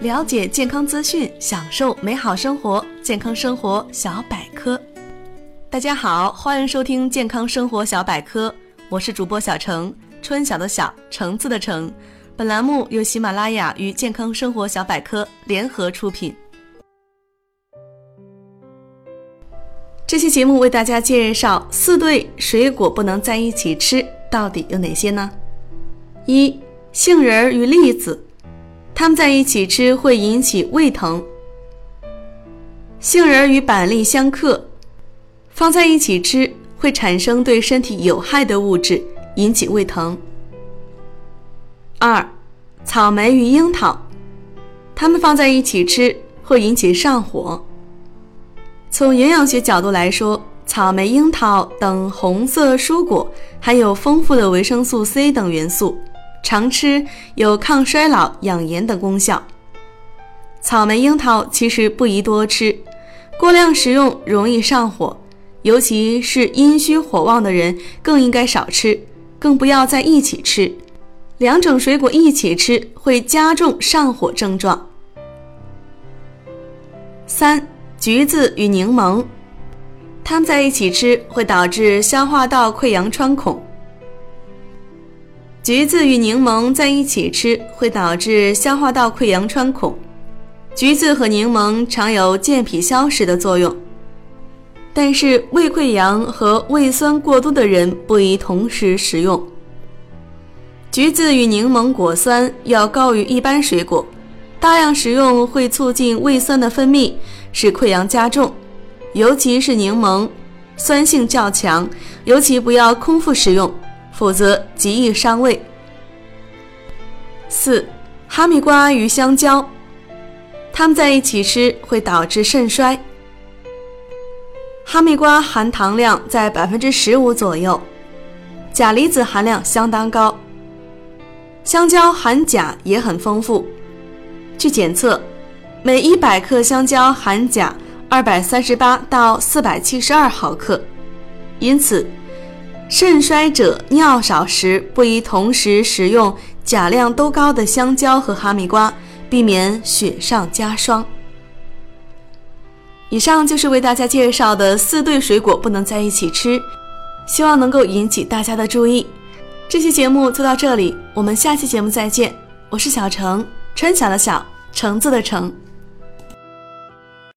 了解健康资讯，享受美好生活。健康生活小百科，大家好，欢迎收听健康生活小百科，我是主播小程，春晓的晓，橙子的橙。本栏目由喜马拉雅与健康生活小百科联合出品。这期节目为大家介绍四对水果不能在一起吃，到底有哪些呢？一、杏仁与栗子。它们在一起吃会引起胃疼。杏仁与板栗相克，放在一起吃会产生对身体有害的物质，引起胃疼。二，草莓与樱桃，它们放在一起吃会引起上火。从营养学角度来说，草莓、樱桃等红色蔬果含有丰富的维生素 C 等元素。常吃有抗衰老、养颜等功效。草莓、樱桃其实不宜多吃，过量食用容易上火，尤其是阴虚火旺的人更应该少吃，更不要在一起吃。两种水果一起吃会加重上火症状。三、橘子与柠檬，它们在一起吃会导致消化道溃疡穿孔。橘子与柠檬在一起吃会导致消化道溃疡穿孔。橘子和柠檬常有健脾消食的作用，但是胃溃疡和胃酸过多的人不宜同时食用。橘子与柠檬果酸要高于一般水果，大量食用会促进胃酸的分泌，使溃疡加重。尤其是柠檬，酸性较强，尤其不要空腹食用。否则极易伤胃。四，哈密瓜与香蕉，它们在一起吃会导致肾衰。哈密瓜含糖量在百分之十五左右，钾离子含量相当高。香蕉含钾也很丰富，据检测，每一百克香蕉含钾二百三十八到四百七十二毫克，因此。肾衰者尿少时不宜同时食用钾量都高的香蕉和哈密瓜，避免雪上加霜。以上就是为大家介绍的四对水果不能在一起吃，希望能够引起大家的注意。这期节目就到这里，我们下期节目再见。我是小程，春晓的晓，橙子的橙。